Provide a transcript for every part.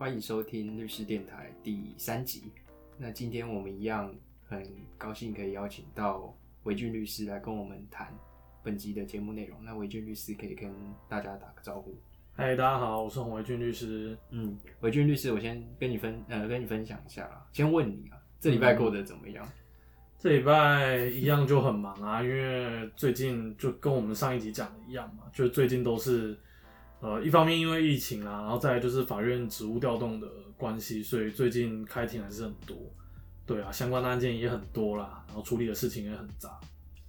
欢迎收听律师电台第三集。那今天我们一样很高兴可以邀请到韦俊律师来跟我们谈本集的节目内容。那韦俊律师可以跟大家打个招呼。嗨，大家好，我是洪维俊律师。嗯，韦俊律师，我先跟你分呃跟你分享一下啦。先问你啊，这礼拜过得怎么样？这礼拜一样就很忙啊，因为最近就跟我们上一集讲的一样嘛，就最近都是呃一方面因为疫情啊，然后再来就是法院职务调动的关系，所以最近开庭还是很多。对啊，相关的案件也很多啦，然后处理的事情也很杂。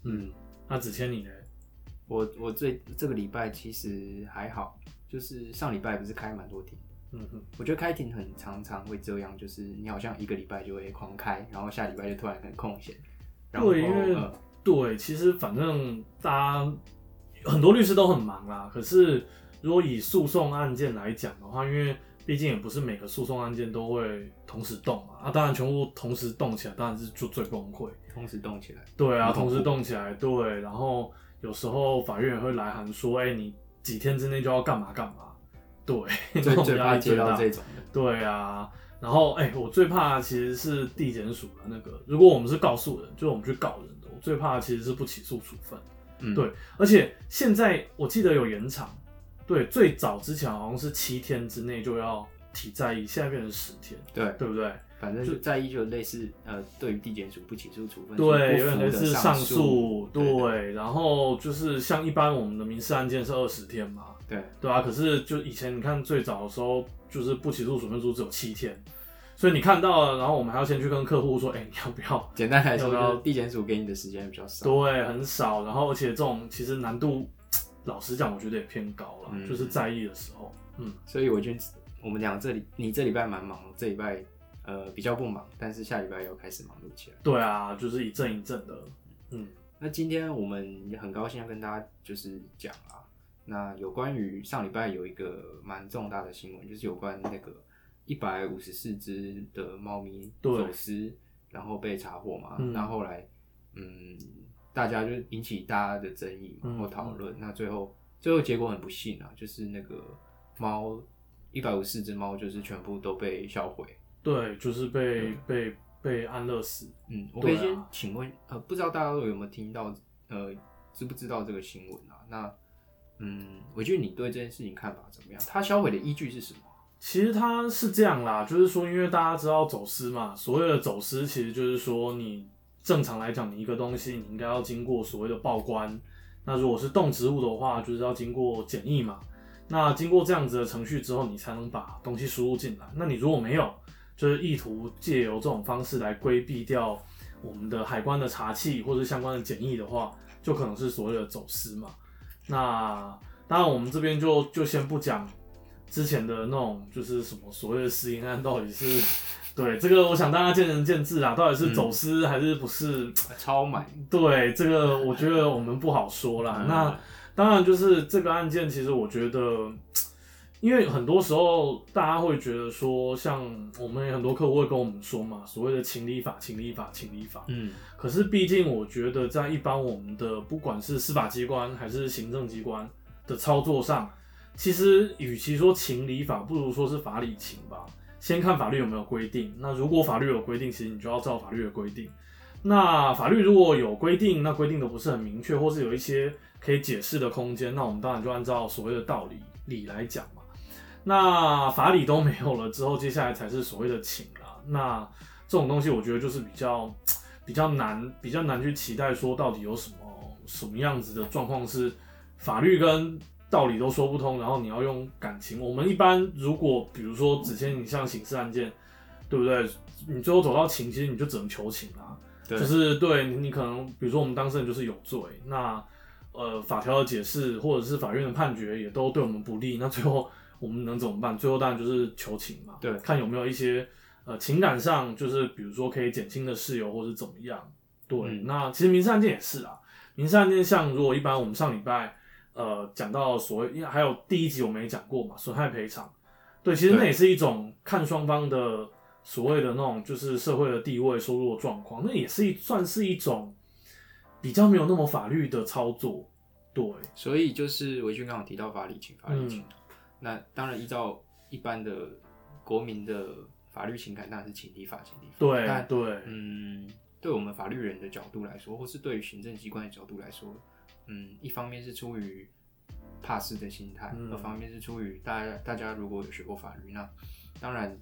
嗯，那子谦你呢？我我最这个礼拜其实还好，就是上礼拜不是开蛮多庭的。嗯哼，我觉得开庭很常常会这样，就是你好像一个礼拜就会狂开，然后下礼拜就突然很空闲。然后对，因为、呃对，其实反正大家很多律师都很忙啦。可是如果以诉讼案件来讲的话，因为毕竟也不是每个诉讼案件都会同时动嘛，啊，当然全部同时动起来，当然是就最崩溃。同时动起来，对啊，同时动起来，对，然后有时候法院也会来函说，哎、你几天之内就要干嘛干嘛，对，这最怕接到这种的。对啊，然后哎、我最怕其实是地检署的那个，如果我们是告诉人，就是我们去告人的，我最怕的其实是不起诉处分。嗯，对，而且现在我记得有延长，对，最早之前好像是七天之内就要提在役，现在变成十天，对，对不对？反正就在意就类似呃，对于地检署不起诉处分，对，有点类似上上诉，对对，然后就是像一般我们的民事案件是二十天嘛，对对啊，可是就以前你看最早的时候，就是不起诉处分书只有七天，所以你看到了，然后我们还要先去跟客户说，哎、你要不要？简单来说，要不要就是地检署给你的时间比较少。对，很少，然后而且这种其实难度，老实讲，我觉得也偏高了，嗯就是在意的时候，嗯，所以我觉得我们讲这里，你这礼拜蛮忙，这礼拜呃比较不忙，但是下礼拜又开始忙碌起来。对啊，就是一阵一阵的，嗯，那今天我们也很高兴要跟大家就是讲啊，那有关于上礼拜有一个蛮重大的新闻，就是有关那个一百五十四只的猫咪走私，然后被查获嘛，嗯。那后来嗯大家就引起大家的争议嘛嗯或讨论，那最后最后结果很不幸啊，就是那个猫一百五十四只猫就是全部都被销毁。对，就是被被被安乐死，嗯，我可以先请问，呃，不知道大家有没有听到，呃，知不知道这个新闻啊？那，嗯，我觉得你对这件事情看法怎么样？它销毁的依据是什么？其实它是这样啦，就是说，因为大家知道走私嘛，所谓的走私其实就是说，你正常来讲，你一个东西你应该要经过所谓的报关，那如果是动植物的话，就是要经过检疫嘛。那经过这样子的程序之后，你才能把东西输入进来。那你如果没有，就是意图借由这种方式来规避掉我们的海关的查气或者相关的检疫的话，就可能是所谓的走私嘛。那当然，我们这边就就先不讲之前的那种就是什么所谓的私营案到底是对这个，我想大家见仁见智啊，到底是走私还是不是？超买，对这个，我觉得我们不好说啦。嗯那当然就是这个案件，其实我觉得，因为很多时候大家会觉得说，像我们有很多客户会跟我们说嘛，所谓的情理法、情理法、情理法。嗯，可是毕竟我觉得，在一般我们的不管是司法机关还是行政机关的操作上，其实与其说情理法，不如说是法理情吧。先看法律有没有规定。那如果法律有规定，其实你就要照法律的规定。那法律如果有规定，那规定的不是很明确，或是有一些可以解释的空间，那我们当然就按照所谓的道理理来讲嘛。那法理都没有了之后，接下来才是所谓的情啦。那这种东西，我觉得就是比较 比较难，比较难去期待说到底有什么什么样子的状况是法律跟道理都说不通，然后你要用感情。我们一般如果比如说之前你像刑事案件，对不对？你最后走到情，其实你就只能求情啊。对，就是对你，你可能比如说我们当事人就是有罪，那呃法条的解释或者是法院的判决也都对我们不利，那最后我们能怎么办？最后当然就是求情嘛，对看有没有一些呃情感上就是比如说可以减轻的事由或者怎么样。对，嗯那其实民事案件也是啊，民事案件像如果一般我们上礼拜呃讲到所谓，因为还有第一集我们也讲过嘛，损害赔偿，对，其实那也是一种看双方的所谓的那种就是社会的地位、收入的状况，那也是一算是一种比较没有那么法律的操作。对，所以就是维俊刚刚提到法理情，法理情。嗯那当然依照一般的国民的法律情感当然是情理法，情理法。对但对，嗯，对我们法律人的角度来说，或是对于行政机关的角度来说，嗯，一方面是出于怕事的心态，嗯二方面是出于大家大家如果有学过法律，那当然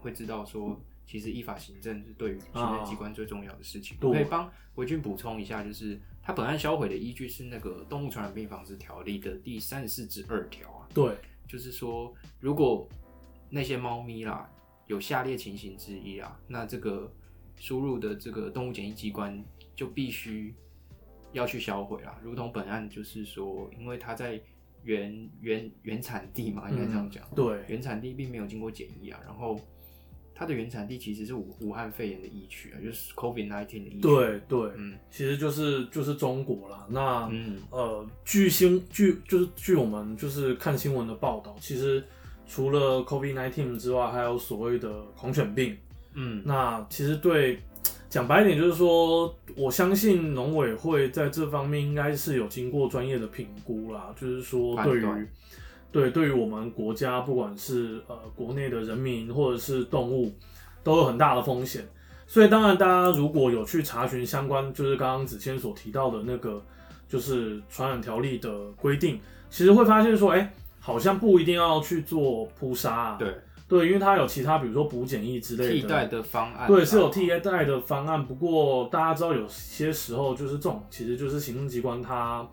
会知道说，其实依法行政是对于行政机关最重要的事情。对我可以帮维军补充一下，就是他本案销毁的依据是那个《动物传染病防治条例》的第三十四至二条啊，对，就是说，如果那些猫咪啦有下列情形之一啊，那这个输入的这个动物检疫机关就必须要去销毁啦。如同本案就是说，因为它在原原原产地嘛，应该这样讲，对，原产地并没有经过检疫啊，然后它的原产地其实是武武汉肺炎的疫区啊，就是 COVID nineteen 的疫区。，对对，嗯其实就是就是中国啦。那嗯呃，据新据就是据我们就是看新闻的报道，其实除了 COVID nineteen 之外，还有所谓的狂犬病。嗯，那其实对讲白一点，就是说，我相信农委会在这方面应该是有经过专业的评估啦，就是说对于对对于我们国家，不管是呃国内的人民或者是动物，都有很大的风险。所以当然，大家如果有去查询相关，就是刚刚子谦所提到的那个，就是传染条例的规定，其实会发现说，哎、好像不一定要去做扑杀、啊，对，对，因为它有其他，比如说补检疫之类的替代的方案对，是有替代的方案。不过大家知道，有些时候就是这种，其实就是行政机关它，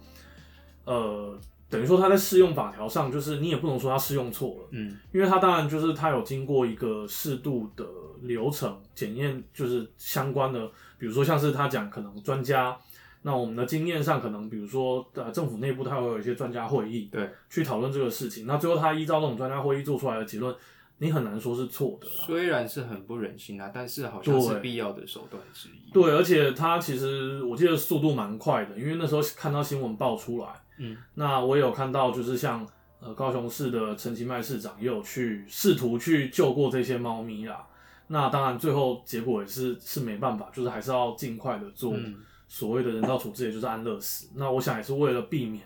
呃，等于说它在适用法条上，就是你也不能说它适用错了，嗯因为它当然就是它有经过一个适度的流程检验，就是相关的，比如说像是他讲可能专家。那我们的经验上，可能比如说，呃，政府内部它会有一些专家会议，对，去讨论这个事情。那最后他依照这种专家会议做出来的结论，你很难说是错的啦。虽然是很不忍心啊，但是好像是必要的手段之一。对，而且它其实我记得速度蛮快的，因为那时候看到新闻爆出来，嗯，那我也有看到，就是像呃高雄市的陈其迈市长也有去试图去救过这些猫咪啦。那当然最后结果也是是没办法，就是还是要尽快的做嗯所谓的人道处置，也就是安乐死。那我想也是为了避免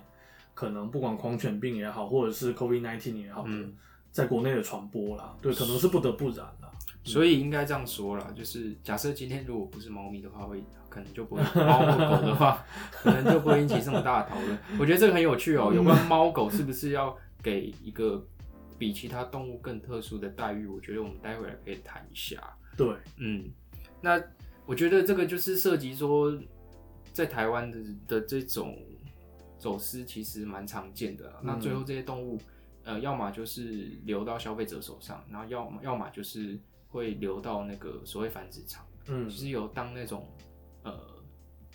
可能不管狂犬病也好，或者是 COVID nineteen 也好的，嗯在国内的传播啦，对，可能是不得不然啦。所以应该这样说啦，就是假设今天如果不是猫咪的话，会可能就不会猫或狗的话，可能就不会引起这么大的讨论。我觉得这个很有趣哦、有关猫狗是不是要给一个比其他动物更特殊的待遇？我觉得我们待会儿可以谈一下。对，嗯，那我觉得这个就是涉及说，在台湾的的这种走私其实蛮常见的啦。那最后这些动物，呃，要么就是流到消费者手上，然后要么要么就是会流到那个所谓繁殖场，嗯就是有当那种呃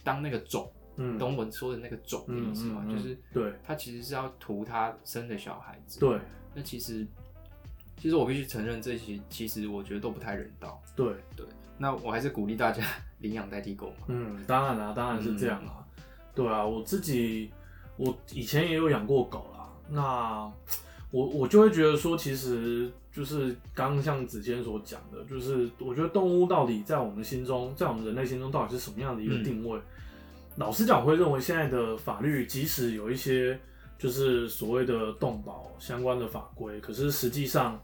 当那个种，嗯，懂我说的那个种的意思吗？嗯嗯嗯就是对它其实是要图它生的小孩子。对那其实其实我必须承认，这些其实我觉得都不太人道。对对。那我还是鼓励大家 领养代替购嘛。嗯，当然啦、当然是这样啦、对啊，我自己我以前也有养过狗啦。那我我就会觉得说，其实就是刚刚像子谦所讲的，就是我觉得动物到底在我们心中，在我们人类心中到底是什么样的一个定位？老实讲，我会认为现在的法律即使有一些就是所谓的动保相关的法规，可是实际上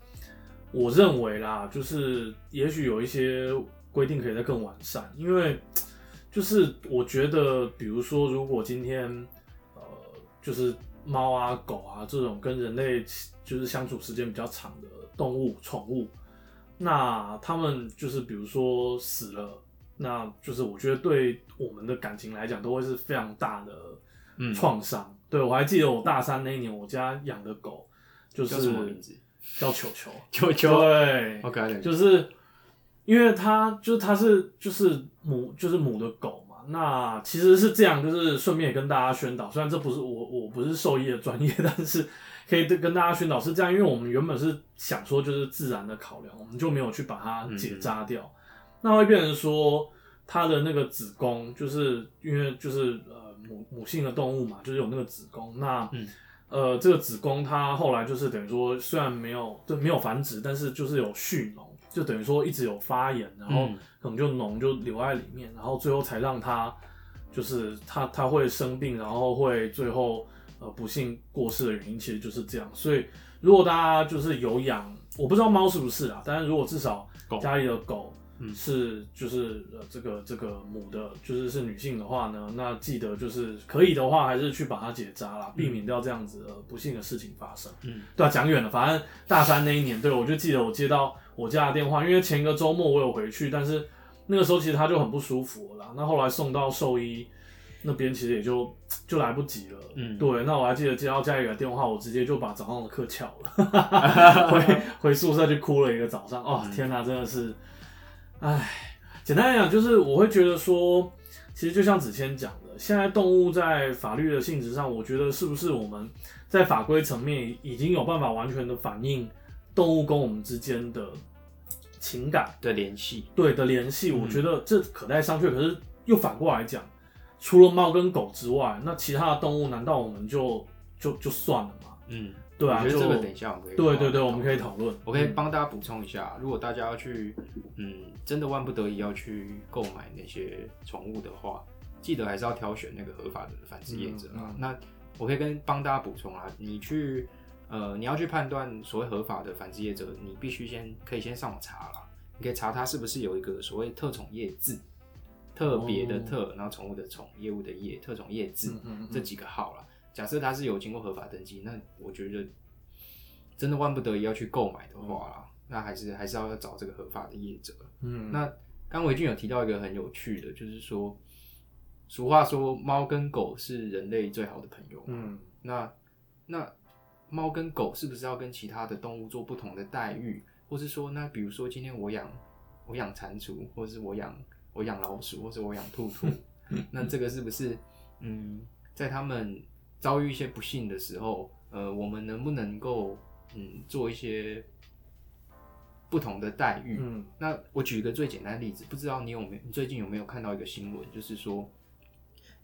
我认为啦，就是也许有一些规定可以再更完善，因为就是我觉得，比如说，如果今天呃，就是猫啊、狗啊这种跟人类就是相处时间比较长的动物、宠物，那他们就是比如说死了，那就是我觉得对我们的感情来讲，都会是非常大的嗯创伤。对我还记得我大三那一年，我家养的狗就是叫什么名字？叫球球，球球。对，好可爱。就是因为它就是它是就是母就是母的狗嘛，那其实是这样，就是顺便也跟大家宣导，虽然这不是我我不是兽医的专业，但是可以跟大家宣导是这样，因为我们原本是想说就是自然的考量，我们就没有去把它结扎掉，那会变成说它的那个子宫，就是因为就是呃母母性的动物嘛，就是有那个子宫，那嗯。呃，这个子宫它后来就是等于说，虽然没有就没有繁殖，但是就是有蓄脓，就等于说一直有发炎，然后嗯可能就脓就留在里面，然后最后才让它就是它它会生病，然后会最后呃不幸过世的原因，其实就是这样。所以如果大家就是有养，我不知道猫是不是啊，但是如果至少家里的狗嗯是就是呃这个这个母的，就是是女性的话呢，那记得就是可以的话，还是去把它结扎啦，避免掉这样子呃不幸的事情发生。嗯，对啊，讲远了，反正大三那一年，对我就记得我接到我家的电话，因为前一个周末我有回去，但是那个时候其实他就很不舒服了啦。那后来送到兽医那边，其实也就就来不及了。嗯对，那我还记得接到家里的电话，我直接就把早上的课翘了，回回宿舍就哭了一个早上。哦，嗯天哪，真的是，唉，简单来讲，就是我会觉得说，其实就像子谦讲的，现在动物在法律的性质上，我觉得是不是我们在法规层面已经有办法完全的反映动物跟我们之间的情感的联系，对的联系，嗯我觉得这可待商榷。可是又反过来讲，除了猫跟狗之外，那其他的动物难道我们就就就算了吗？嗯，对啊，我觉得这个等一下我们可以对对对，我们可以讨讨论。我可以嗯帮大家补充一下，如果大家要去，嗯，真的万不得已要去购买那些宠物的话，记得还是要挑选那个合法的繁殖业者啊。嗯嗯那我可以跟帮大家补充啊，你去，呃，你要去判断所谓合法的繁殖业者，你必须先可以先上网查啦，你可以查他是不是有一个所谓特宠业字，特别的特，然后宠物的宠，业务的业，特宠业字，这几个号啦。假设它是有经过合法登记，那我觉得真的万不得已要去购买的话啦，那还是还是要找这个合法的业者。嗯，那刚维俊有提到一个很有趣的，就是说，俗话说猫跟狗是人类最好的朋友嘛。嗯那那猫跟狗是不是要跟其他的动物做不同的待遇，或是说，那比如说今天我养我养蟾蜍，或是我养我养老鼠，或是我养兔兔，那这个是不是嗯，在他们遭遇一些不幸的时候，呃，我们能不能够嗯做一些不同的待遇？嗯那我举一个最简单的例子，不知道你有没有你最近有没有看到一个新闻，就是说，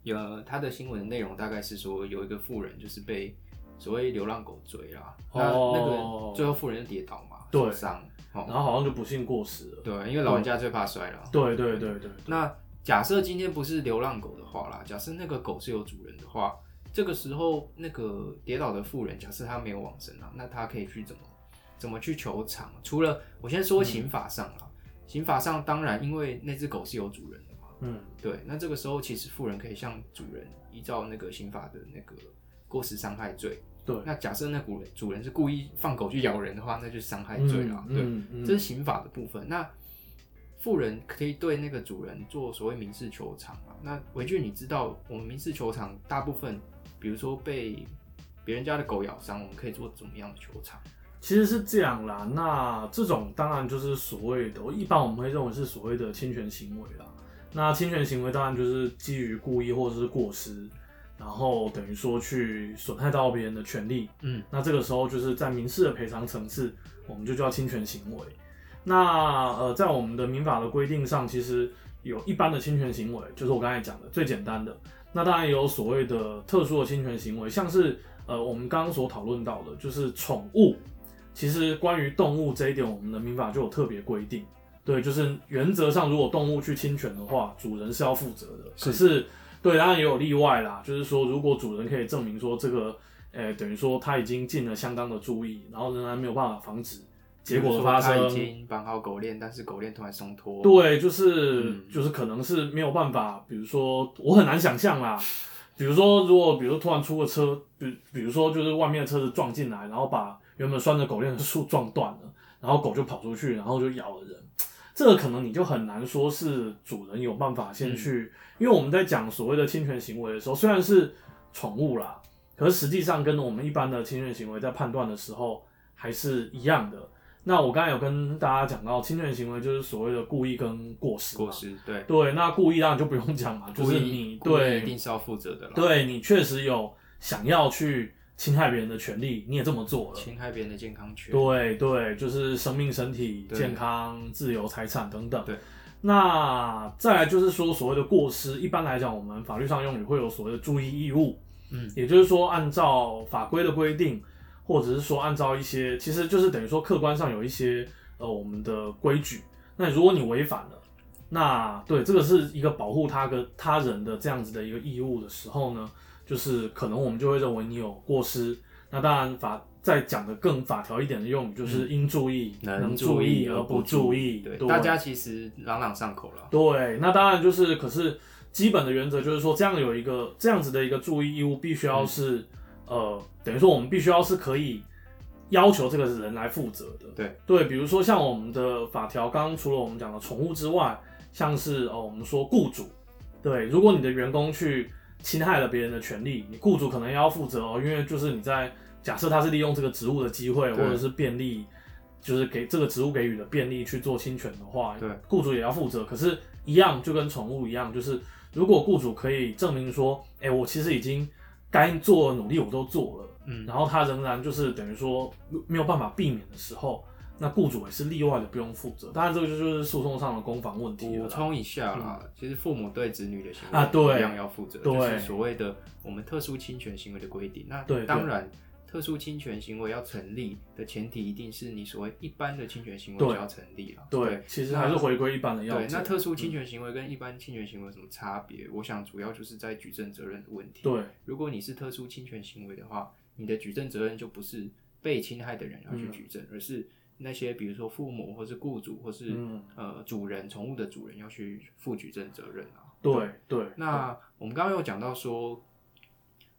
有他的新闻内容大概是说有一个富人就是被所谓流浪狗追啦，那哦那个最后富人就跌倒嘛，对受伤，哦，然后好像就不幸过世了。对，因为老人家最怕摔了。对对对对，那假设今天不是流浪狗的话啦，假设那个狗是有主人的话，这个时候那个跌倒的妇人，假设他没有往生啊，那他可以去怎么怎么去求偿？除了我先说刑法上啦，刑法上当然因为那只狗是有主人的嘛，嗯对，那这个时候其实妇人可以向主人依照那个刑法的那个过失伤害罪。对，那假设那主人主人是故意放狗去咬人的话，那就是伤害罪啦。对，这是刑法的部分。那富人可以对那个主人做所谓民事求偿啊。那维俊，你知道我们民事求偿大部分，比如说被别人家的狗咬伤，我们可以做怎么样的求偿？其实是这样啦，那这种当然就是所谓的，一般我们会认为是所谓的侵权行为啦。那侵权行为当然就是基于故意或者是过失，然后等于说去损害到别人的权利。嗯，那这个时候就是在民事的赔偿层次，我们就叫侵权行为。那呃，在我们的民法的规定上，其实有一般的侵权行为，就是我刚才讲的最简单的。那当然也有所谓的特殊的侵权行为，像是呃我们刚刚所讨论到的，就是宠物。其实关于动物这一点，我们的民法就有特别规定。对，就是原则上，如果动物去侵权的话，主人是要负责的。是可是，对，当然也有例外啦，就是说，如果主人可以证明说这个，呃，等于说他已经尽了相当的注意，然后仍然没有办法防止结果的发生。他已生，经绑好狗链，但是狗链突然松脱。，对，就是、嗯。就是可能是没有办法，比如说我很难想象啦，比如说如果比如说突然出个车，比比如说就是外面的车子撞进来，然后把原本拴着狗链的树撞断了，然后狗就跑出去，然后就咬了人，这个可能你就很难说是主人有办法先去，因为我们在讲所谓的侵权行为的时候，虽然是宠物啦，可是实际上跟我们一般的侵权行为在判断的时候还是一样的。那我刚才有跟大家讲到，侵权行为就是所谓的故意跟过失嘛。过失对，对，那故意当然就不用讲嘛，就是你故意一对定是要负责的啦。，对你确实有想要去侵害别人的权利，你也这么做了。侵害别人的健康权。对对，就是生命、身体、健康、自由、财产等等。对，那再来就是说所谓的过失，一般来讲，我们法律上用语会有所谓的注意义务，嗯，也就是说按照法规的规定，或者是说按照一些，其实就是等于说客观上有一些呃我们的规矩。那如果你违反了，那对这个是一个保护他跟他人的这样子的一个义务的时候呢，就是可能我们就会认为你有过失。那当然法再讲的更法条一点的用语，就是应注意、能注意而不注意。对，大家其实朗朗上口了。对，那当然就是，可是基本的原则就是说，这样有一个这样子的一个注意义务，必须要是、呃，等于说我们必须要是可以要求这个人来负责的。对对，比如说像我们的法条，刚刚除了我们讲的宠物之外，像是哦，我们说雇主，对，如果你的员工去侵害了别人的权利，你雇主可能要负责哦，因为就是你在假设他是利用这个职务的机会，或者是便利，就是给这个职务给予的便利去做侵权的话，对，雇主也要负责。可是，一样就跟宠物一样，就是如果雇主可以证明说，哎、我其实已经该做的努力我都做了，嗯，然后他仍然就是等于说没没有办法避免的时候，那雇主也是例外的不用负责。当然，这个就就是诉讼上的攻防问题了。补充一下啦，其实父母对子女的行为啊对一样要负责，就是所谓的我们特殊侵权行为的规定。那当然，特殊侵权行为要成立的前提，一定是你所谓一般的侵权行为就要成立了。对，其实还是回归一般的要对，那特殊侵权行为跟一般侵权行为有什么差别？我想主要就是在举证责任的问题。对如果你是特殊侵权行为的话，你的举证责任就不是被侵害的人要去举证，而是那些比如说父母或是雇主或是、嗯呃主人宠物的主人要去负举证责任啊。对对，那我们刚刚有讲到说，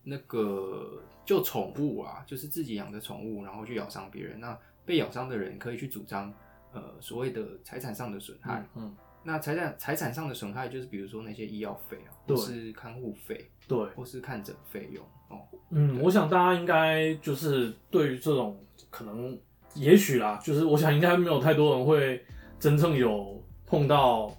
那个就宠物啊，就是自己养的宠物，然后去咬伤别人，那被咬伤的人可以去主张呃所谓的财产上的损害。嗯嗯，那财产财产上的损害，就是比如说那些医药费啊，对或是看护费，对。或是看诊费用哦。嗯，我想大家应该就是对于这种可能，也许啦，就是我想应该没有太多人会真正有碰到，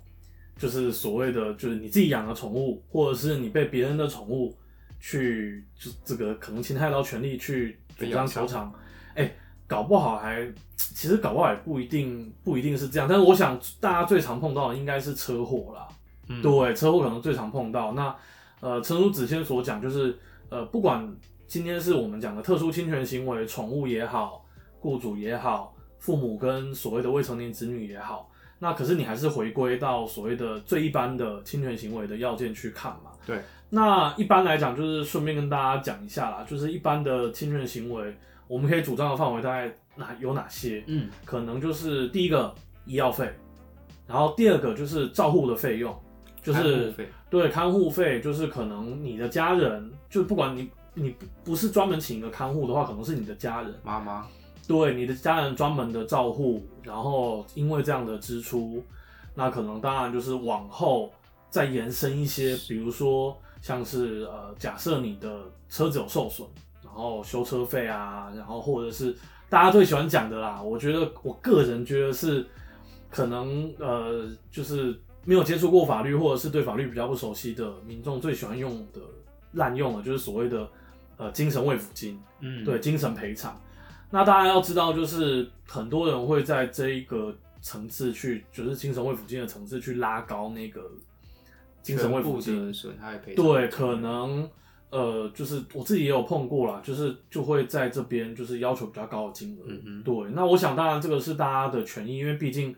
就是所谓的就是你自己养的宠物，或者是你被别人的宠物去就这个可能侵害到权利去主张球场，哎、搞不好还其实搞不好也不一定不一定是这样，但是我想大家最常碰到的应该是车祸啦。嗯，对，车祸可能最常碰到。那呃，诚如子谦所讲，就是呃，不管今天是我们讲的特殊侵权行为，宠物也好，雇主也好，父母跟所谓的未成年子女也好，那可是你还是回归到所谓的最一般的侵权行为的要件去看嘛。对。那一般来讲，就是顺便跟大家讲一下啦，就是一般的侵权行为，我们可以主张的范围大概哪有哪些？嗯，可能就是第一个医药费，然后第二个就是照护的费用，就是对看护费，就是可能你的家人，就不管你你不不是专门请一个看护的话，可能是你的家人，妈妈，对你的家人专门的照护，然后因为这样的支出，那可能当然就是往后再延伸一些，比如说像是呃，假设你的车子有受损，然后修车费啊，然后或者是大家最喜欢讲的啦，我觉得我个人觉得是可能呃，就是没有接触过法律或者是对法律比较不熟悉的民众最喜欢用的滥用的，就是所谓的呃精神慰抚金。嗯，对，精神赔偿。那大家要知道，就是很多人会在这一个层次去，就是精神慰抚金的层次去拉高那个精神慰抚全部金的。损害赔偿，对，可能呃，就是我自己也有碰过啦，就是就会在这边就是要求比较高的金额。嗯哼对，那我想当然这个是大家的权益，因为毕竟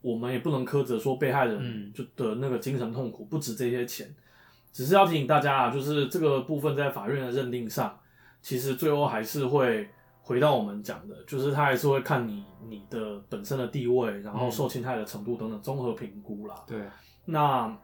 我们也不能苛责说被害人嗯就的那个精神痛苦不止这些钱，只是要提醒大家啊，就是这个部分在法院的认定上，其实最后还是会回到我们讲的，就是他还是会看你你的本身的地位，然后嗯受侵害的程度等等综合评估啦。对，那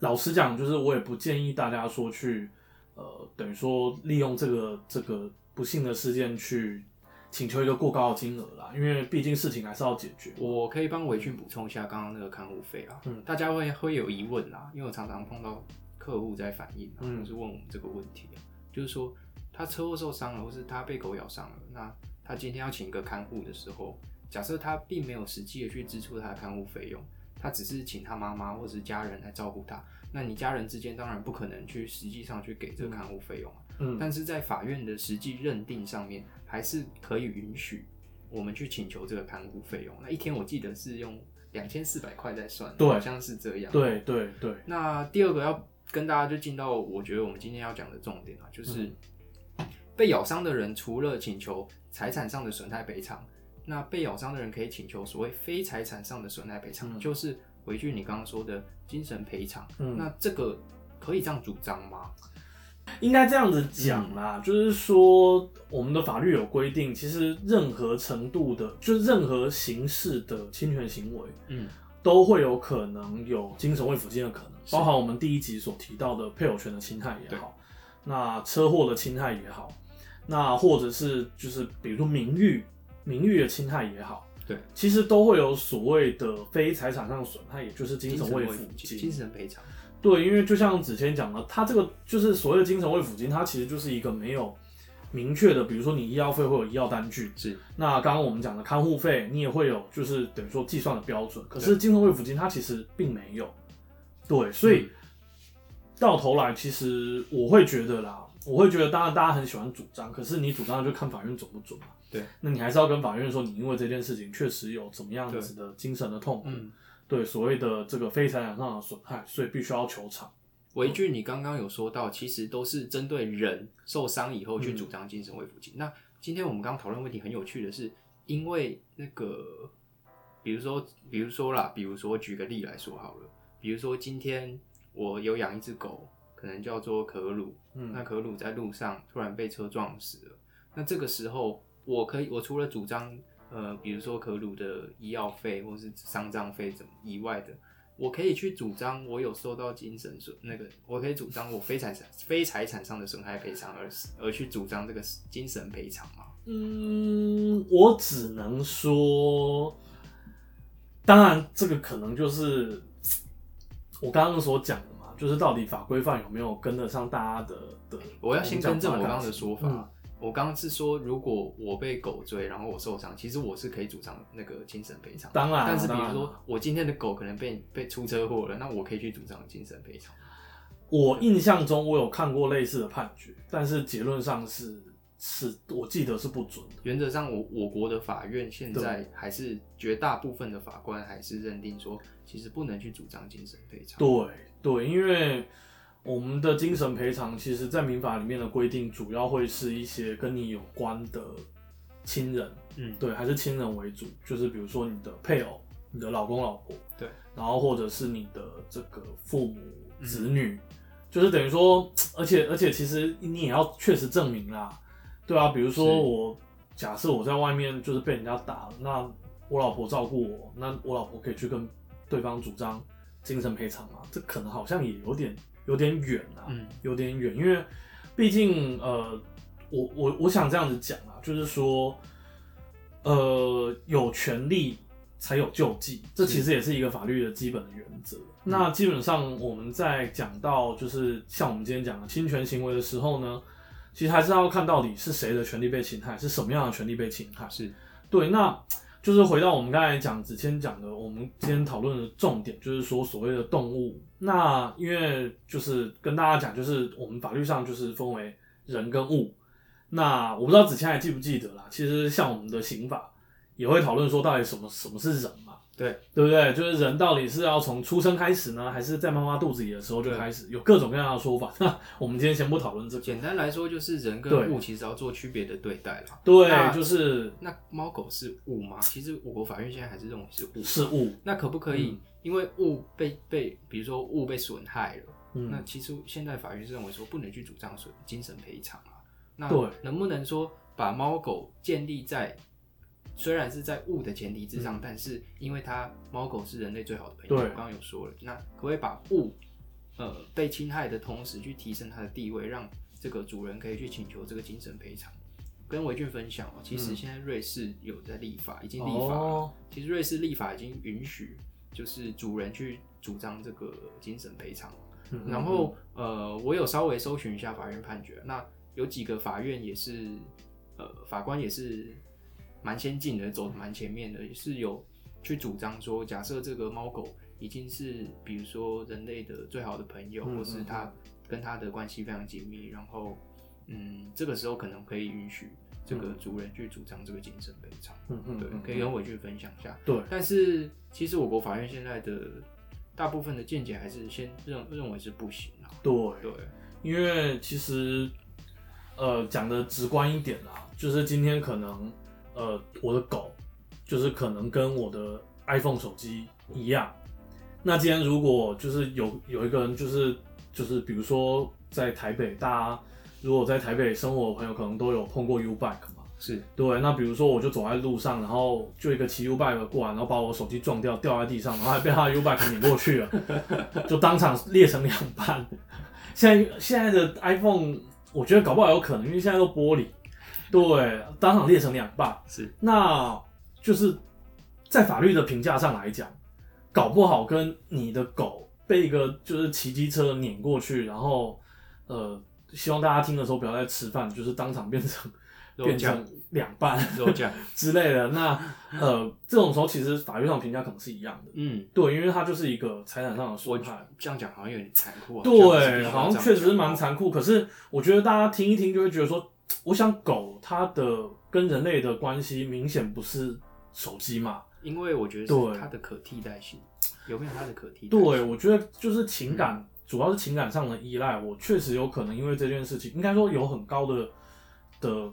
老实讲，就是我也不建议大家说去，呃，等于说利用这个这个不幸的事件去请求一个过高的金额啦，因为毕竟事情还是要解决。我可以帮维俊补充一下刚刚那个看护费啊，嗯大家会会有疑问啦，因为我常常碰到客户在反映啊，嗯就是问我们这个问题啊，就是说他车祸受伤了，或是他被狗咬伤了，那他今天要请一个看护的时候，假设他并没有实际的去支出他的看护费用，他只是请他妈妈或是家人来照顾他，那你家人之间当然不可能去实际上去给这个看护费用啊，嗯，但是在法院的实际认定上面，还是可以允许我们去请求这个看护费用。那一天我记得是用两千四百块在算，对好像是这样。。对对对，那第二个要跟大家就进到我觉得我们今天要讲的重点啊，就是嗯被咬伤的人除了请求财产上的损害赔偿，那被咬伤的人可以请求所谓非财产上的损害赔偿，嗯。就是回去你刚刚说的精神赔偿。嗯。那这个可以这样主张吗？应该这样子讲啦，就是说我们的法律有规定，其实任何程度的，就是任何形式的侵权行为，嗯，都会有可能有精神慰抚金的可能，包含我们第一集所提到的配偶权的侵害也好，那车祸的侵害也好，那或者是就是比如说名誉名誉的侵害也好。对，其实都会有所谓的非财产上损害，也就是精神慰抚金、精神赔偿。对，因为就像子谦讲的，他这个就是所谓的精神慰抚金，它其实就是一个没有明确的，比如说你医药费会有医药单据，是。那刚刚我们讲的看护费，你也会有，就是等于说计算的标准。可是精神慰抚金它其实并没有。对，所以到头来，其实我会觉得啦，我会觉得，当然大家很喜欢主张，可是你主张就看法院准不准嘛。对，那你还是要跟法院说，你因为这件事情确实有怎么样子的精神的痛苦，对所谓的这个非财产上的损害，所以必须要求偿。维俊，你刚刚有说到，其实都是针对人受伤以后去主张精神慰抚金。那今天我们刚刚讨论问题很有趣的是，因为那个，比如说，比如说啦，比如说举个例来说好了，比如说今天我有养一只狗，可能叫做可鲁，嗯，那可鲁在路上突然被车撞死了，那这个时候。我可以，我除了主张，呃，比如说可鲁的医药费或是丧葬费怎么以外的，我可以去主张我有受到精神损那个，我可以主张我非财产非财产上的损害赔偿而而去主张这个精神赔偿吗？嗯，我只能说，当然这个可能就是我刚刚所讲的嘛，就是到底法规范有没有跟得上大家的的。我要先更正我刚刚的说法。我刚刚是说，如果我被狗追，然后我受伤，其实我是可以主张那个精神赔偿。当然，但是比如说我今天的狗可能被被出车祸了，那我可以去主张精神赔偿。我印象中我有看过类似的判决，但是结论上是是，我记得是不准的。原则上，我我国的法院现在还是绝大部分的法官还是认定说，其实不能去主张精神赔偿。对对，因为。我们的精神赔偿，其实，在民法里面的规定，主要会是一些跟你有关的亲人，嗯，对，还是亲人为主，就是比如说你的配偶、你的老公、老婆，对，然后或者是你的这个父母、子女，就是等于说，而且而且，其实你也要确实证明啦，对啊，比如说我假设我在外面就是被人家打了，那我老婆照顾我，那我老婆可以去跟对方主张精神赔偿吗？这可能好像也有点。有点远啊，嗯，有点远，因为毕竟呃，我我我想这样子讲啊，就是说，呃，有权利才有救济，这其实也是一个法律的基本的原则。那基本上我们在讲到就是像我们今天讲的侵权行为的时候呢，其实还是要看到底是谁的权利被侵害，是什么样的权利被侵害。是对，那。就是回到我们刚才讲子谦讲的，我们今天讨论的重点就是说所谓的动物。那因为就是跟大家讲，就是我们法律上就是分为人跟物。那我不知道子谦还记不记得啦？其实像我们的刑法也会讨论说，到底什么什么是人。对，对不对？就是人到底是要从出生开始呢，还是在妈妈肚子里的时候就开始？有各种各样的说法。那我们今天先不讨论这个。简单来说，就是人跟物其实要做区别的对待啦。对，就是那猫狗是物吗？其实我国法院现在还是认为是物。是物。那可不可以？因为物被被，比如说物被损害了，那其实现在法院是认为说不能去主张损精神赔偿啊。那能不能说把猫狗建立在？虽然是在物的前提之上，但是因为它猫狗是人类最好的朋友，我刚刚有说了，那可不可以把物呃被侵害的同时去提升它的地位，让这个主人可以去请求这个精神赔偿？跟维俊分享哦，其实现在瑞士有在立法，已经立法了。其实瑞士立法已经允许，就是主人去主张这个精神赔偿。然后呃，我有稍微搜寻一下法院判决，那有几个法院也是呃法官也是。蛮先进的，走的蛮前面的，也是有去主张说，假设这个猫狗已经是，比如说人类的最好的朋友，或是它跟它的关系非常紧密，然后，嗯，这个时候可能可以允许这个主人去主张这个精神赔偿，嗯嗯，对，可以跟我去分享一下。对，但是其实我国法院现在的大部分的见解还是先认认为是不行啊。对对，因为其实，呃，讲的直观一点啦，就是今天可能。呃，我的狗就是可能跟我的 iPhone 手机一样。那今天如果就是有有一个人，就是就是比如说在台北，大家如果在台北生活的朋友，可能都有碰过 U bike 嘛。是对，那比如说我就走在路上，然后就一个骑 U bike 过来，然后把我手机撞掉，掉在地上，然后还被他的 U bike 碾过去了，就当场裂成两半。现在现在的 iPhone，我觉得搞不好有可能，因为现在都玻璃，对，当场裂成两半。是，那就是在法律的评价上来讲，搞不好跟你的狗被一个就是骑机车碾过去，然后呃，希望大家听的时候不要再吃饭，就是当场变成变成两半肉酱，之类的。那呃，这种时候其实法律上评价可能是一样的，嗯，对，因为它就是一个财产上的损我害。这样讲好像有点残酷啊。对，好像像确实是蛮残酷。可是我觉得大家听一听就会觉得说，我想狗它的跟人类的关系明显不是手机嘛。因为我觉得对是它的可替代性，有没有它的可替代性？对，我觉得就是情感，主要是情感上的依赖。我确实有可能因为这件事情，应该说有很高的的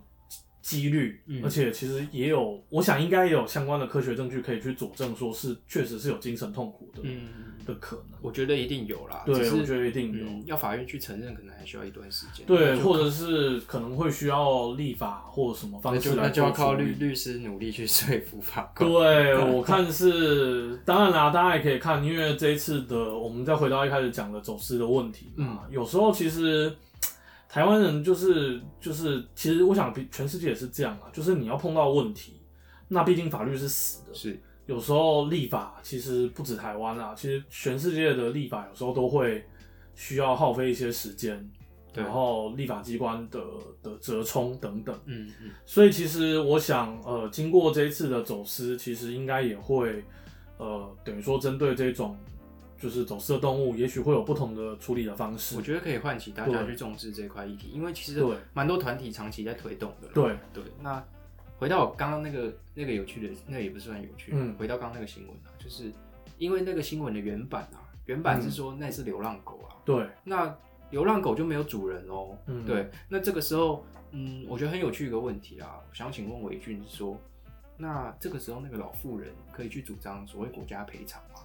几率，嗯而且其实也有，我想应该也有相关的科学证据可以去佐证，说是确实是有精神痛苦的、嗯，的可能。我觉得一定有啦。对我觉得一定有嗯，要法院去承认，可能还需要一段时间。对，或者是可能会需要立法或什么方式来就那就要靠律律师努力去说服法官。对，我看是，当然啦，大家也可以看，因为这一次的，我们再回到一开始讲的走私的问题嘛，嗯有时候其实台湾人就是就是，其实我想比全世界也是这样啊，就是你要碰到问题，那毕竟法律是死的，是，有时候立法其实不止台湾啊，其实全世界的立法有时候都会需要耗费一些时间，然后立法机关的的折冲等等。嗯嗯，所以其实我想，呃，经过这一次的走私，其实应该也会，呃，等于说针对这种就是走私的动物，也许会有不同的处理的方式我。觉得可以唤起大家去重视这块议题，因为其实对蛮多团体长期在推动的啦。对对，那回到我刚刚那个那个有趣的，那也不是算有趣。嗯回到刚刚那个新闻啊，就是因为那个新闻的原版啊，原版是说那是流浪狗啊，对，那流浪狗就没有主人哦。嗯对，那这个时候，嗯，我觉得很有趣一个问题啊，我想请问伟俊说，那这个时候那个老妇人可以去主张所谓国家赔偿吗？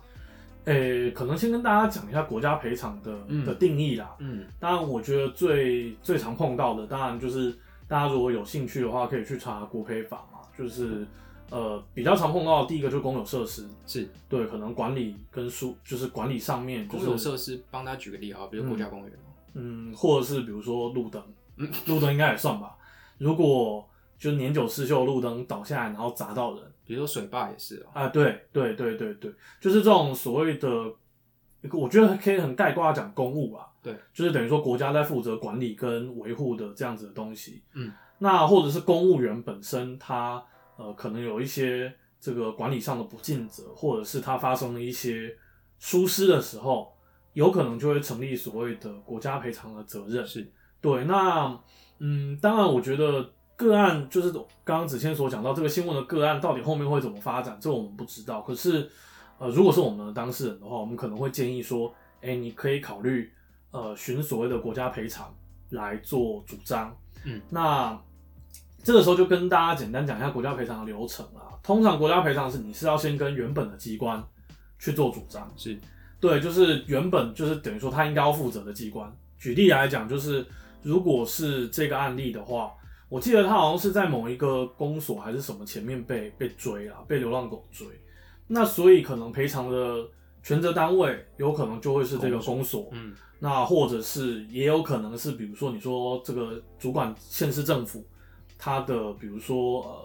诶、可能先跟大家讲一下国家赔偿的、嗯的定义啦。嗯，当然，我觉得最最常碰到的，当然就是大家如果有兴趣的话，可以去查国赔法嘛，就是。呃，比较常碰到的第一个就是公有设施，是对，可能管理跟书就是管理上面，就公有设施，帮大家举个例啊，比如国家公园哦、嗯，或者是比如说路灯，嗯路灯应该也算吧。如果就年久失修的路灯倒下来，然后砸到人比如说水坝也是哦、啊，对对对对对，就是这种所谓的，我觉得可以很概括地讲公务啊，对，就是等于说国家在负责管理跟维护的这样子的东西。嗯，那或者是公务员本身他呃可能有一些这个管理上的不尽责，或者是他发生了一些疏失的时候，有可能就会成立所谓的国家赔偿的责任。是，对，那嗯，当然，我觉得个案就是刚刚子谦所讲到这个新闻的个案，到底后面会怎么发展，这我们不知道。可是，呃，如果是我们的当事人的话，我们可能会建议说，哎、你可以考虑呃寻所谓的国家赔偿来做主张。嗯，那这个时候就跟大家简单讲一下国家赔偿的流程啊。通常国家赔偿是你是要先跟原本的机关去做主张，是，对，就是原本就是等于说他应该要负责的机关。举例来讲，就是如果是这个案例的话，我记得他好像是在某一个公所还是什么前面被被追啊，被流浪狗追。那所以可能赔偿的权责单位有可能就会是这个公所，嗯，那或者是也有可能是，比如说你说这个主管县市政府，他的比如说呃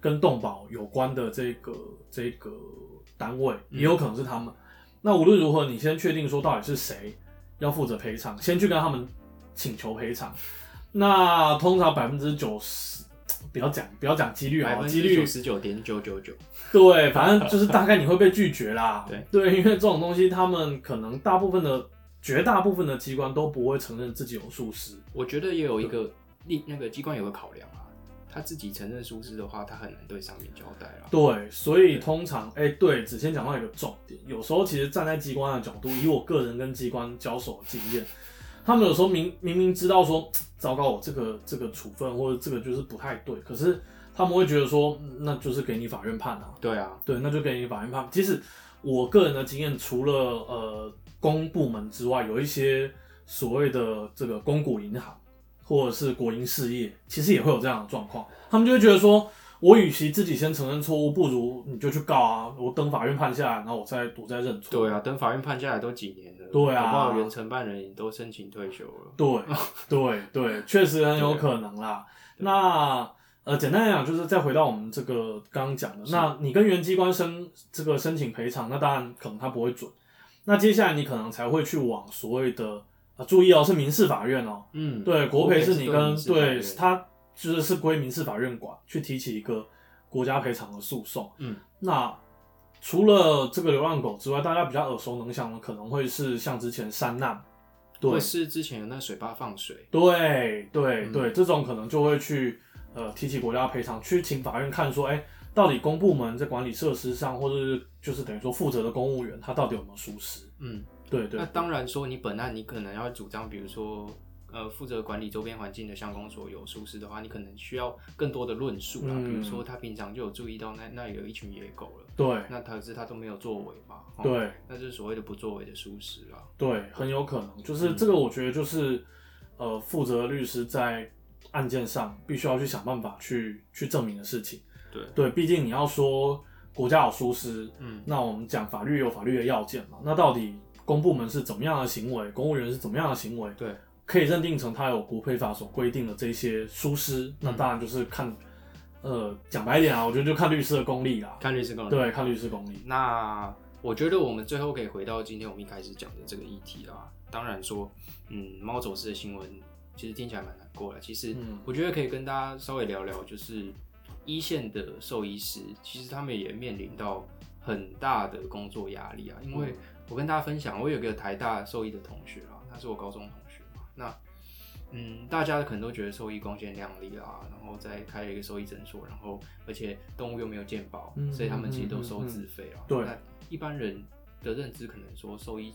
跟动保有关的这个这个单位，嗯也有可能是他们。那无论如何，你先确定说到底是谁要负责赔偿，先去跟他们请求赔偿。那通常百分之九十，不要讲不要讲几率啊，几率九十九点九九九，对，反正就是大概你会被拒绝啦。对对，因为这种东西，他们可能大部分的、绝大部分的机关都不会承认自己有疏失。我觉得也有一个立那个机关有个考量啊，他自己承认疏失的话，他很难对上面交代了。对，所以通常，哎、对，子谦讲到一个重点，有时候其实站在机关的角度，以我个人跟机关交手的经验，他们有时候明明明知道说，糟糕，我这个这个处分或者这个就是不太对，可是他们会觉得说，嗯那就是给你法院判啊。对啊，对，那就给你法院判。其实我个人的经验，除了呃公部门之外，有一些所谓的这个公股银行或者是国营事业，其实也会有这样的状况，他们就会觉得说，我与其自己先承认错误，不如你就去告啊，我等法院判下来，然后我再我再认错。对啊，等法院判下来都几年了，对啊搞不好原承办人也都申请退休了。对对对，确实很有可能啦。那呃，简单来讲，就是再回到我们这个刚刚讲的，那你跟原机关申这个申请赔偿，那当然可能他不会准。那接下来你可能才会去往所谓的啊，注意哦，是民事法院哦。嗯，对，国赔是你跟对他就是是归民事法院管，去提起一个国家赔偿的诉讼。嗯，那除了这个流浪狗之外，大家比较耳熟能详的可能会是像之前山难，对。或是之前有那水坝放水，对对嗯。对，这种可能就会去呃提起国家赔偿，去请法院看说，哎、到底公部门在管理设施上，或者是就是等于说负责的公务员，他到底有没有疏失？嗯，对对那当然说你本案你可能要主张，比如说。呃，负责管理周边环境的乡公所有疏失的话，你可能需要更多的论述啦。嗯比如说，他平常就有注意到那那有一群野狗了，对那可是他都没有作为嘛。哦对那就是所谓的不作为的疏失啦。对，很有可能，就是嗯这个，我觉得就是呃，负责律师在案件上必须要去想办法去去证明的事情。对，对，毕竟你要说国家有疏失，嗯，那我们讲法律有法律的要件嘛，那到底公部门是怎么样的行为，公务员是怎么样的行为，对，可以认定成他有国配法所规定的这些疏失，那当然就是看，呃，讲白一点啊，我觉得就看律师的功力啦。看律师功力。对，看律师功力。那我觉得我们最后可以回到今天我们一开始讲的这个议题啦。当然说，嗯，猫走失的新闻其实听起来蛮难过的。其实嗯我觉得可以跟大家稍微聊聊，就是一线的兽医师，其实他们也面临到很大的工作压力啊。因为我跟大家分享，我有个台大兽医的同学啊，他是我高中同。那嗯，大家可能都觉得兽医光鲜亮丽啦，然后再开了一个兽医诊所，然后而且动物又没有健保，嗯所以他们其实都收自费啊。对那一般人的认知可能说兽医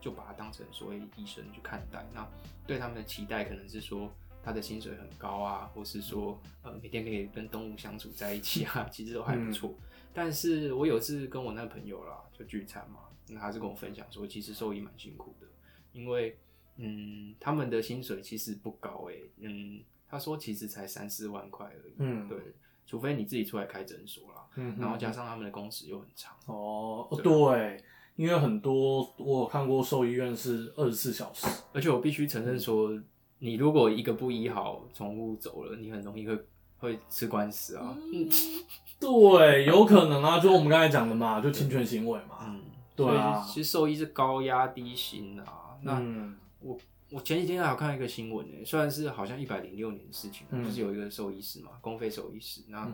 就把它当成所谓医生去看待，那对他们的期待可能是说他的薪水很高啊，或是说呃每天可以跟动物相处在一起啊，其实都还不错。但是我有次跟我那朋友啦就聚餐嘛，那他是跟我分享说，其实兽医蛮辛苦的，因为嗯他们的薪水其实不高诶、嗯他说其实才三四万块而已，嗯对，除非你自己出来开诊所啦，嗯然后加上他们的工时又很长。哦，哦对对，因为很多我有看过兽医院是二十四小时。而且我必须承认说，你如果一个不医好，宠物走了，你很容易会会吃官司啊。嗯 对，有可能啊，就我们刚才讲的嘛，就侵权行为嘛。嗯，对啊其实兽医是高压低薪啊。那嗯我我前几天还有看一个新闻呢、虽然是好像一百零六年的事情，嗯就是有一个兽医师嘛，公费兽医师，那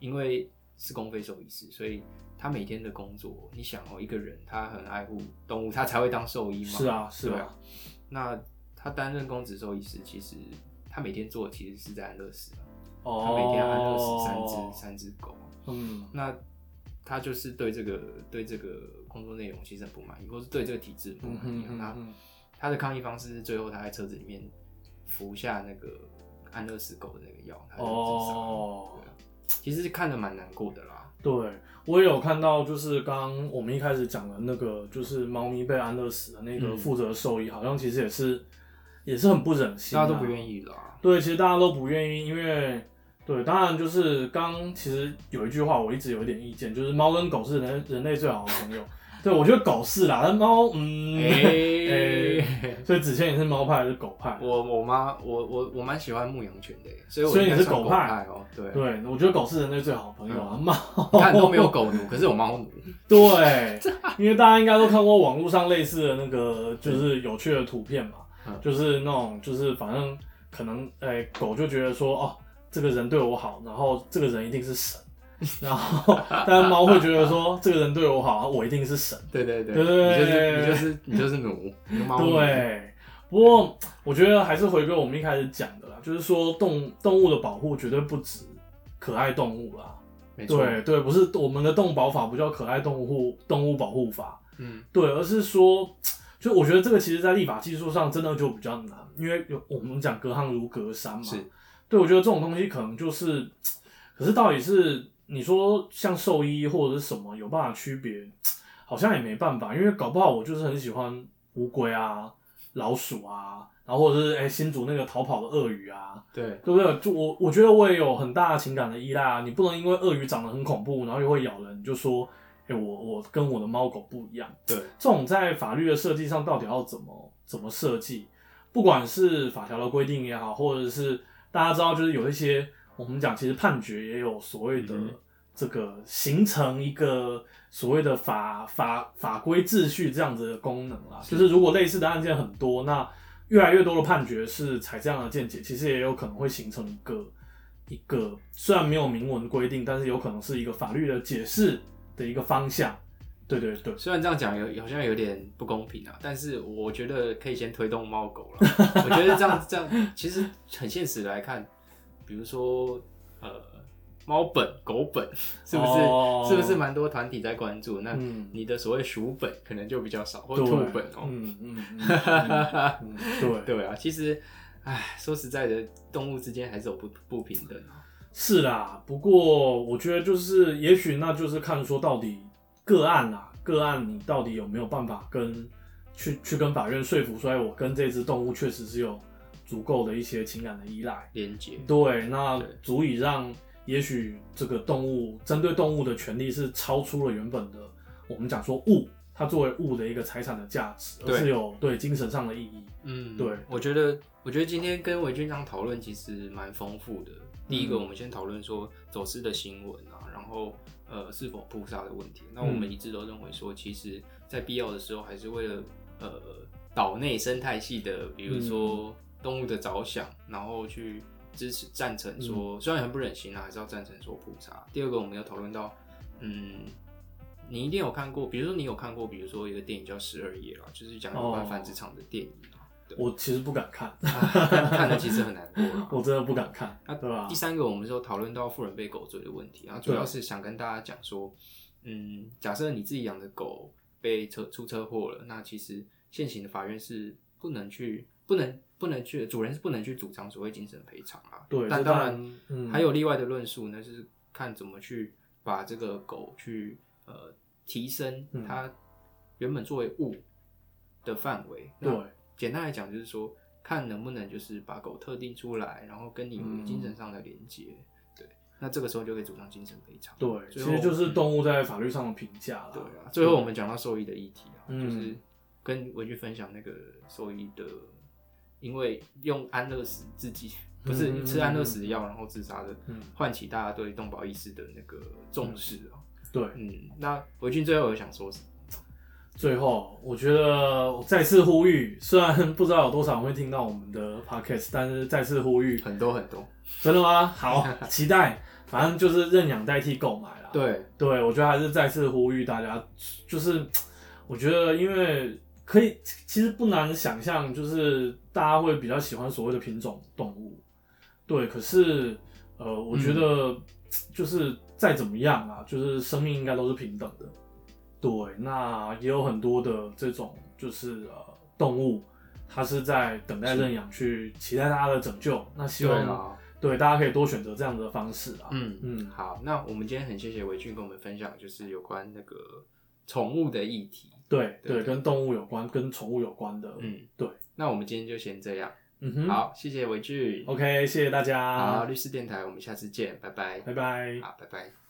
因为是公费兽医师，所以他每天的工作，你想哦，一个人他很爱护动物，他才会当兽医嘛。是啊是啊。那他担任公职兽医师，其实他每天做的其实是在安乐死啊，哦，他每天安乐死三只三只狗，嗯那他就是对这个对这个工作内容其实很不满意，或是对这个体制不嗯满意啊。那哼嗯哼，他的抗议方式是最后他在车子里面服下那个安乐死狗的那个药，他就自杀。哦对啊，其实看着蛮难过的啦。对我也有看到，就是刚刚我们一开始讲的那个，就是猫咪被安乐死的那个嗯负责兽医，好像其实也是也是很不忍心、啊，大家都不愿意啦。对，其实大家都不愿意，因为对，当然就是刚其实有一句话我一直有一点意见，就是猫跟狗是人人类最好的朋友。对，我觉得狗是啦，但猫嗯，哎、所以子谦也是猫派还是狗派？我我妈我我我蛮喜欢牧羊犬的，所以我所以你是狗派派哦。对，对，我觉得狗是人类最好的朋友啊，猫你看都没有狗奴，可是有猫奴。对，因为大家应该都看过网络上类似的那个就是有趣的图片嘛，嗯就是那种就是反正可能诶、狗就觉得说哦这个人对我好，然后这个人一定是神，然后但是猫会觉得说这个人对我好，我一定是神。对对对，对对你就是你就是你就是奴，猫奴。对，不过我觉得还是回归我们一开始讲的啦，就是说动动物的保护绝对不止可爱动物啦。没错。对对，不是我们的动保法不叫可爱动物动物保护法，嗯，对，而是说，就我觉得这个其实在立法技术上真的就比较难，因为有我们讲隔行如隔山嘛。是。对，我觉得这种东西可能就是，可是到底是你说像兽医或者是什么有办法区别，好像也没办法，因为搞不好我就是很喜欢乌龟啊，老鼠啊，然后或者是哎、新竹那个逃跑的鳄鱼啊，对，对不对？就我我觉得我也有很大的情感的依赖啊，你不能因为鳄鱼长得很恐怖，然后又会咬人，你就说，哎、我我跟我的猫狗不一样。对，这种在法律的设计上到底要怎么怎么设计？不管是法条的规定也好，或者是大家知道，就是有一些我们讲，其实判决也有所谓的嗯这个形成一个所谓的法法法规秩序这样子的功能啦。就是如果类似的案件很多，那越来越多的判决是采这样的见解，其实也有可能会形成一个一个虽然没有明文规定，但是有可能是一个法律的解释的一个方向。对对对，虽然这样讲有好像有点不公平啊，但是我觉得可以先推动猫狗了。我觉得这样这样其实很现实来看，比如说呃猫本、狗本，是不是、哦是不是蛮多团体在关注？那嗯你的所谓鼠本可能就比较少，或对兔本哦。嗯嗯 对，对啊，其实，唉，说实在的，动物之间还是有不不平等啊。是啦。不过我觉得就是，也许那就是看说到底个案啦，个案你到底有没有办法跟去去跟法院说服说，哎，我跟这只动物确实是有足够的一些情感的依赖。连接，对，那足以让也许这个动物针对动物的权利是超出了原本的我们讲说物，它作为物的一个财产的价值，而是有对精神上的意义。嗯，对我觉得，我觉得今天跟韦军长讨论其实蛮丰富的。第一个，嗯我们先讨论说走私的新闻啊，然后呃是否扑杀的问题。那我们嗯一致都认为说，其实在必要的时候，还是为了呃岛内生态系的，比如说动物的着想，然后去支持赞成说，虽然很不忍心啊，还是要赞成说普查。第二个，我们有讨论到，嗯。你一定有看过，比如说你有看过，比如说一个电影叫《十二夜》啦，就是讲有关哦繁殖场的电影啊。我其实不敢看，啊看看了其实很难过啦。我真的不敢看，那对吧第？三个，我们说讨论到富人被狗追的问题，然后主要是想跟大家讲说，嗯，假设你自己养的狗被车出车祸了，那其实现行的法院是不能去、不能、不能去，主人是不能去主张所谓精神赔偿啊。对，但当然还有例外的论述呢，就是看怎么去把这个狗去呃提升嗯它原本作为物的范围。那对，简单来讲就是说，看能不能就是把狗特定出来，然后跟你有精神上的连接。对，那这个时候就可以主张精神赔偿。对，其实就是动物在法律上的评价了。对啊，最后我们讲到兽医的议题啊，嗯就是跟文具分享那个兽医的，因为用安乐死自己 不是嗯吃安乐死的药然后自杀的，嗯唤起大家对动保意识的那个重视啊。对，嗯，那维俊最后有想说什么？最后我觉得我再次呼吁，虽然不知道有多少人会听到我们的 podcast，但是再次呼吁，很多很多，真的吗？好，期待，反正就是认养代替购买啦。对，对，我觉得还是再次呼吁大家，就是我觉得因为可以，其实不难想象，就是大家会比较喜欢所谓的品种动物，对，可是呃，我觉得就是再怎么样啊，就是生命应该都是平等的，对，那也有很多的这种就是呃动物，它是在等待认养，去期待大家的拯救，那希望啦，对大家可以多选择这样的方式啊，嗯嗯。好，那我们今天很谢谢维俊跟我们分享，就是有关那个宠物的议题。对对，跟动物有关，跟宠物有关的，嗯，对，那我们今天就先这样。嗯哼，好，谢谢伟俊。，OK，谢谢大家好，律师电台，我们下次见，拜拜。拜拜。好，拜拜。